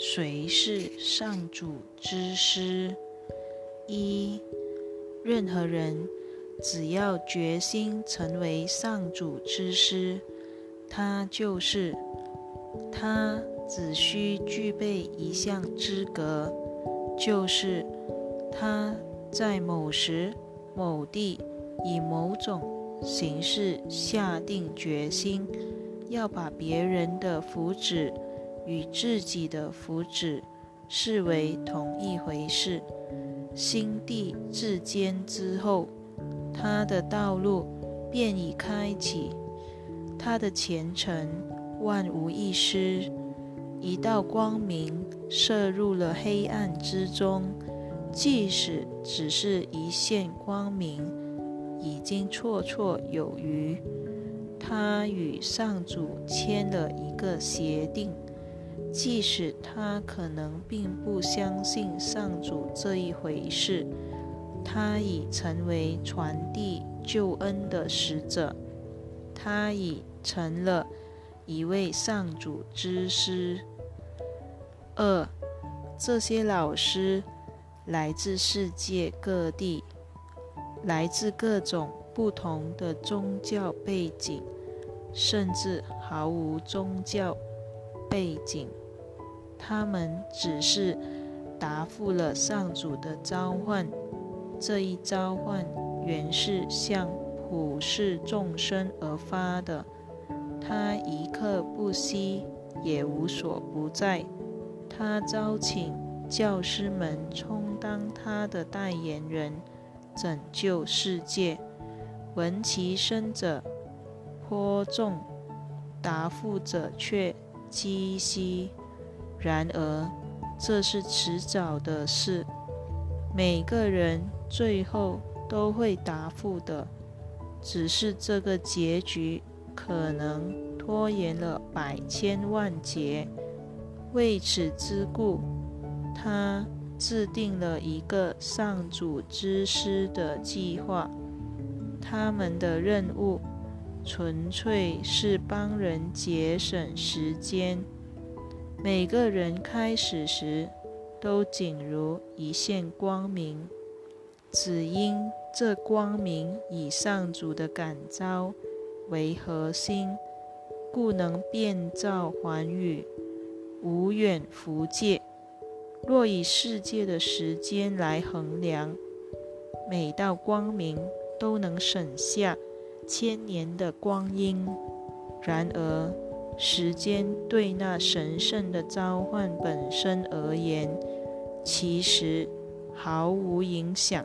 谁是上主之师？一，任何人只要决心成为上主之师，他就是他，只需具备一项资格，就是他在某时某地以某种形式下定决心，要把别人的福祉。与自己的福祉视为同一回事。心地至坚之后，他的道路便已开启，他的前程万无一失。一道光明射入了黑暗之中，即使只是一线光明，已经绰绰有余。他与上主签了一个协定。即使他可能并不相信上主这一回事，他已成为传递救恩的使者，他已成了一位上主之师。二，这些老师来自世界各地，来自各种不同的宗教背景，甚至毫无宗教。背景，他们只是答复了上主的召唤。这一召唤原是向普世众生而发的，他一刻不息，也无所不在。他招请教师们充当他的代言人，拯救世界。闻其声者颇众，答复者却。积息，然而这是迟早的事。每个人最后都会答复的，只是这个结局可能拖延了百千万劫。为此之故，他制定了一个上主之师的计划。他们的任务。纯粹是帮人节省时间。每个人开始时都仅如一线光明，只因这光明以上主的感召为核心，故能变造寰宇，无远弗届。若以世界的时间来衡量，每道光明都能省下。千年的光阴，然而时间对那神圣的召唤本身而言，其实毫无影响。